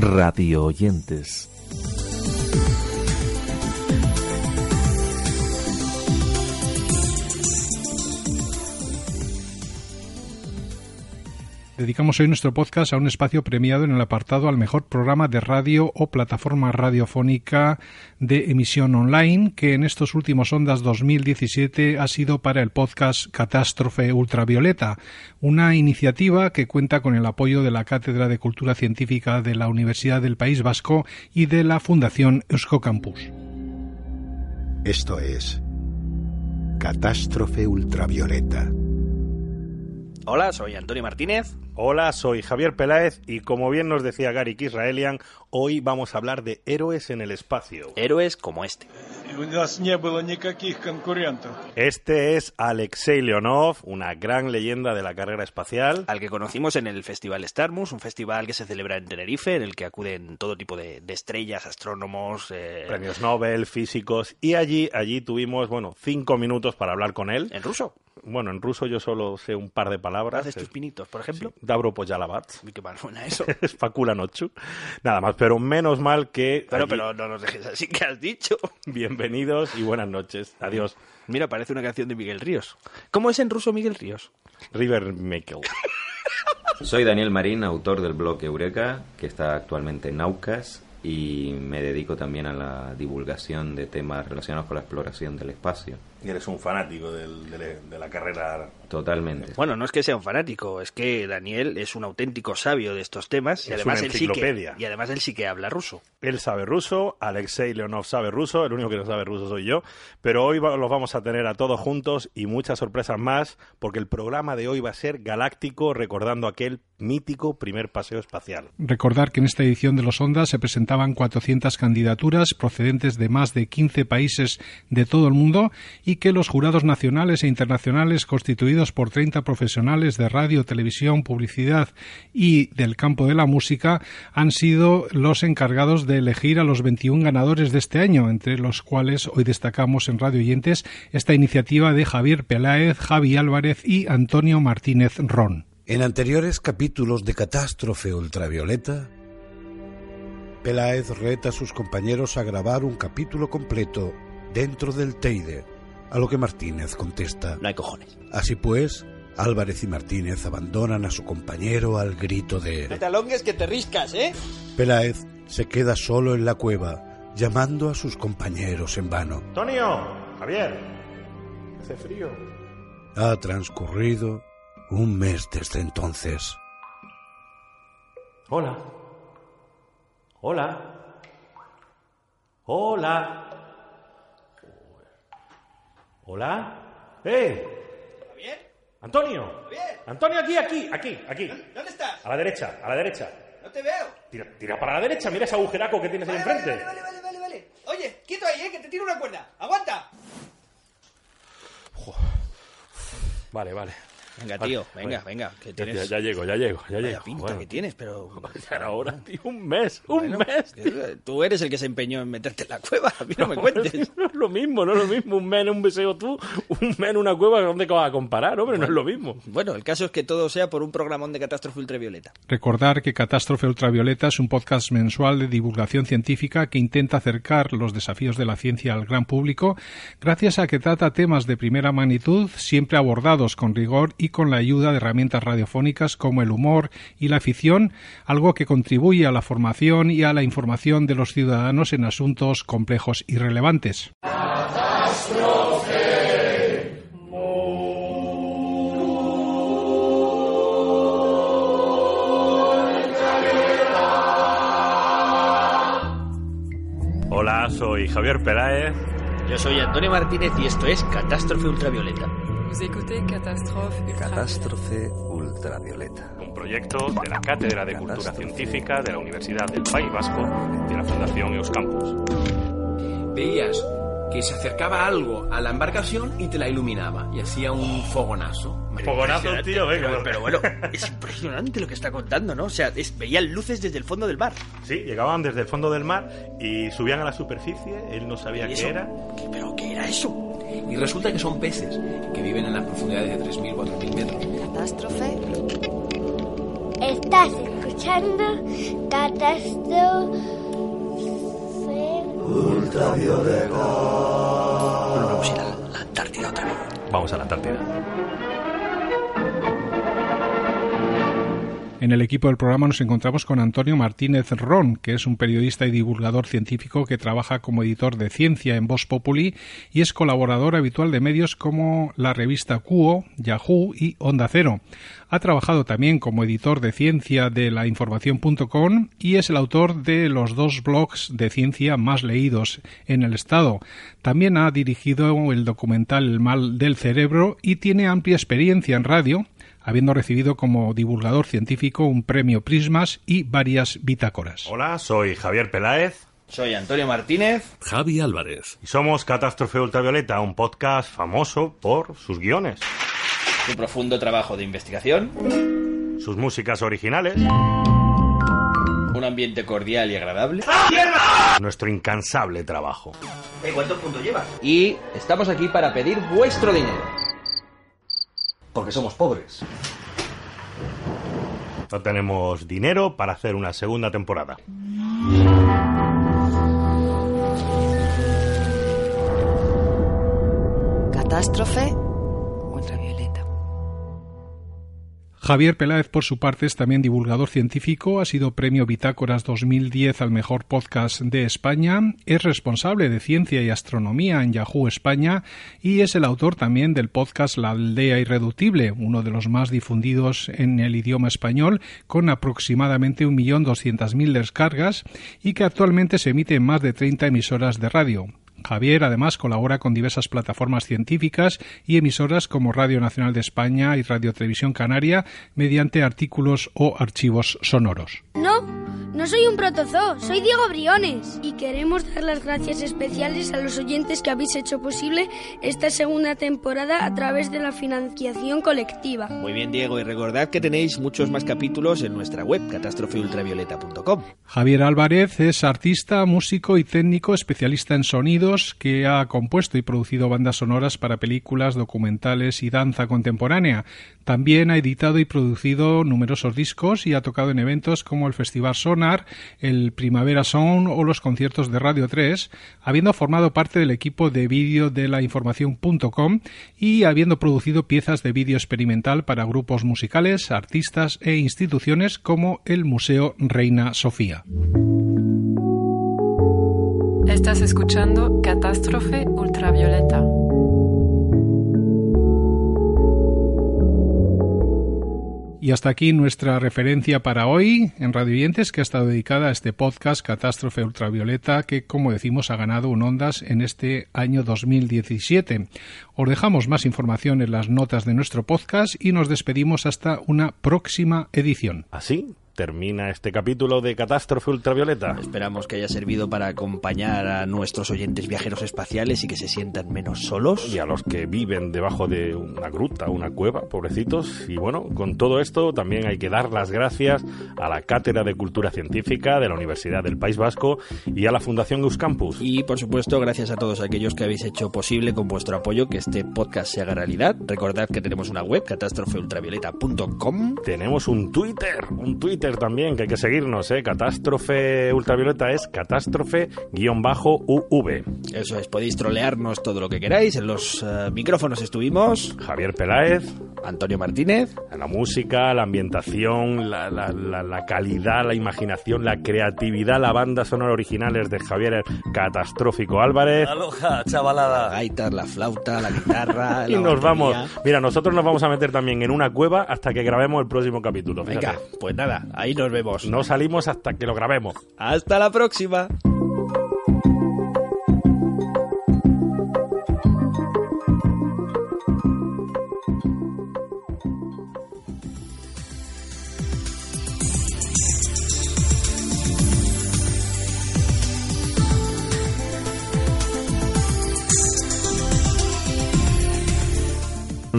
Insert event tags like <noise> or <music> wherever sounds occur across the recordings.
radio oyentes. Dedicamos hoy nuestro podcast a un espacio premiado en el apartado al mejor programa de radio o plataforma radiofónica de emisión online, que en estos últimos ondas 2017 ha sido para el podcast Catástrofe Ultravioleta, una iniciativa que cuenta con el apoyo de la Cátedra de Cultura Científica de la Universidad del País Vasco y de la Fundación Euskocampus. Esto es Catástrofe Ultravioleta. Hola, soy Antonio Martínez. Hola, soy Javier Peláez y como bien nos decía Gary Israelian, hoy vamos a hablar de héroes en el espacio. Héroes como este. Este es Alexei Leonov, una gran leyenda de la carrera espacial. Al que conocimos en el Festival Starmus, un festival que se celebra en Tenerife, en el que acuden todo tipo de, estrellas, astrónomos... Eh, Premios Nobel, físicos, y allí, allí tuvimos, bueno, cinco minutos para hablar con él. ¿En ruso? Bueno, en ruso yo solo sé un par de palabras. ¿Haces tus pinitos, por ejemplo? Dabro Poyalabat. qué mal suena <laughs> eso. Spacula Nochu. Nada más, pero menos mal que... Pero, pero no nos dejes así que has dicho. <laughs> Bienvenidos y buenas noches. Adiós. Mira, parece una canción de Miguel Ríos. ¿Cómo es en ruso Miguel Ríos? River Michael. <laughs> Soy Daniel Marín, autor del blog Eureka, que está actualmente en Naucas y me dedico también a la divulgación de temas relacionados con la exploración del espacio. Y eres un fanático de la carrera Totalmente. Bueno, no es que sea un fanático, es que Daniel es un auténtico sabio de estos temas y además él sí que y además él sí que habla ruso. Él sabe ruso, Alexei Leonov sabe ruso, el único que no sabe ruso soy yo, pero hoy los vamos a tener a todos juntos y muchas sorpresas más porque el programa de hoy va a ser galáctico recordando aquel mítico primer paseo espacial. Recordar que en esta edición de los Ondas se presentaban 400 candidaturas procedentes de más de 15 países de todo el mundo y que los jurados nacionales e internacionales constituidos por 30 profesionales de radio, televisión, publicidad y del campo de la música han sido los encargados de elegir a los 21 ganadores de este año, entre los cuales hoy destacamos en Radio Oyentes esta iniciativa de Javier Peláez, Javi Álvarez y Antonio Martínez Ron. En anteriores capítulos de Catástrofe Ultravioleta, Peláez reta a sus compañeros a grabar un capítulo completo dentro del Teide a lo que Martínez contesta. No hay cojones. Así pues, Álvarez y Martínez abandonan a su compañero al grito de... ¡Metalongues que te riscas, eh! Peláez se queda solo en la cueva, llamando a sus compañeros en vano. ¡Tonio! ¡Javier! Hace frío. Ha transcurrido un mes desde entonces. Hola. Hola. Hola. Hola. ¡Eh! ¿Javier? ¡Antonio! ¿Javier? ¡Antonio, aquí, aquí, aquí, aquí! ¿Dónde estás? A la derecha, a la derecha. No te veo. Tira, tira para la derecha, mira ese agujeraco que tienes ahí enfrente. Vale, vale, vale, vale, vale. Oye, quieto ahí, eh, que te tiro una cuerda. ¡Aguanta! Vale, vale. Venga, tío, venga, venga. Que tienes... ya, llego, ya llego, ya llego. pinta que tienes, pero... <laughs> Ya era hora, tío, un mes, un mes. Tú eres el que se empeñó en meterte en la cueva, a mí no, me cuentes. <laughs> No es lo mismo, no es lo mismo un mes en un beseo tú, un mes en una cueva, ¿dónde vas a comparar, hombre? no es lo mismo. Bueno, el caso es que todo sea por un programón de Catástrofe Ultravioleta. Recordar que Catástrofe Ultravioleta es un podcast mensual de divulgación científica que intenta acercar los desafíos de la ciencia al gran público, gracias a que trata temas de primera magnitud, siempre abordados con rigor y con la ayuda de herramientas radiofónicas como el humor y la ficción, algo que contribuye a la formación y a la información de los ciudadanos en asuntos complejos y relevantes. Hola, soy Javier Peláez. Yo soy Antonio Martínez y esto es Catástrofe Ultravioleta. Catástrofe Ultravioleta. Un proyecto de la Cátedra de Cultura Científica de la Universidad del País Vasco y de la Fundación Euskampus. Veías que se acercaba algo a la embarcación y te la iluminaba y hacía un fogonazo. Fogonazo, tío, venga. Pero, bueno, es impresionante lo que está contando, ¿no? O sea, veían luces desde el fondo del mar. Sí, llegaban desde el fondo del mar y subían a la superficie, él no sabía qué era. ¿Pero qué era eso? Y resulta que son peces que viven en las profundidades de 3.000, 4.000 metros. Catástrofe Estás escuchando Catástrofe Ultravioleta. Bueno, vamos a ir a la Antártida otra vez. Vamos a la Antártida. En el equipo del programa nos encontramos con Antonio Martínez Ron, que es un periodista y divulgador científico que trabaja como editor de ciencia en Voz Populi y es colaborador habitual de medios como la revista Cuo, Yahoo y Onda Cero. Ha trabajado también como editor de ciencia de la información.com y es el autor de los dos blogs de ciencia más leídos en el Estado. También ha dirigido el documental El mal del cerebro y tiene amplia experiencia en radio, habiendo recibido como divulgador científico un premio Prismas y varias bitácoras. Hola, soy Javier Peláez. Soy Antonio Martínez. Javi Álvarez. Y somos Catástrofe Ultravioleta, un podcast famoso por sus guiones, Su profundo trabajo de investigación. sus músicas originales, Un ambiente cordial y agradable. nuestro incansable trabajo. ¿Cuántos puntos llevas? Y estamos aquí para pedir vuestro dinero. Porque somos pobres. No tenemos dinero para hacer una segunda temporada. Catástrofe Javier Peláez, por su parte, es también divulgador científico, ha sido premio Bitácoras 2010 al mejor podcast de España, es responsable de ciencia y astronomía en Yahoo España y es el autor también del podcast La Aldea Irreductible, uno de los más difundidos en el idioma español, con aproximadamente 1.200.000 descargas y que actualmente se emite en más de 30 emisoras de radio. Javier además colabora con diversas plataformas científicas y emisoras como Radio Nacional de España y Radio Televisión Canaria mediante artículos o archivos sonoros. No, no soy un protozoo, soy Diego Briones. Y queremos dar las gracias especiales a los oyentes que habéis hecho posible esta segunda temporada a través de la financiación colectiva. Muy bien, Diego, y recordad que tenéis muchos más capítulos en nuestra web, catástrofeultravioleta.com. Javier Álvarez es artista, músico y técnico especialista en sonidos que ha compuesto y producido bandas sonoras para películas, documentales y danza contemporánea. También ha editado y producido numerosos discos y ha tocado en eventos como el Festival Sonar, el Primavera Sound o los conciertos de Radio 3, habiendo formado parte del equipo de vídeo de la información.com y habiendo producido piezas de vídeo experimental para grupos musicales, artistas e instituciones como el Museo Reina Sofía. Estás escuchando Catástrofe ultravioleta. Y hasta aquí nuestra referencia para hoy en Radio Oyentes, que ha estado dedicada a este podcast Catástrofe Ultravioleta, que, como decimos, ha ganado un Ondas en este año 2017. Os dejamos más información en las notas de nuestro podcast y nos despedimos hasta una próxima edición. Así termina este capítulo de Catástrofe Ultravioleta. Esperamos que haya servido para acompañar a nuestros oyentes viajeros espaciales y que se sientan menos solos. Y a los que viven debajo de una gruta, una cueva, pobrecitos. Y bueno, con todo esto también hay que dar las gracias a la Cátedra de Cultura Científica de la Universidad del País Vasco y a la Fundación Euskampus. Y por supuesto, gracias a todos aquellos que habéis hecho posible con vuestro apoyo que este podcast se haga realidad. Recordad que tenemos una web, catástrofeultravioleta.com. Tenemos un Twitter, un Twitter también que hay que seguirnos, ¿eh? Catástrofe Ultravioleta es catástrofe-uv. Eso es, podéis trolearnos todo lo que queráis. En los eh, micrófonos estuvimos Javier Peláez, Antonio Martínez. en la música, la ambientación, la, la- la- la calidad, la imaginación, la creatividad, la banda sonora originales de Javier el Catastrófico Álvarez. Aloha, chavalada. La gaita, la flauta, la guitarra. <laughs> Y la nos batería. vamos. Mira, nosotros nos vamos a meter también en una cueva hasta que grabemos el próximo capítulo. fíjate. Venga, pues nada, ahí nos vemos. No salimos hasta que lo grabemos. Hasta la próxima.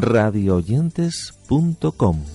radioyentes.com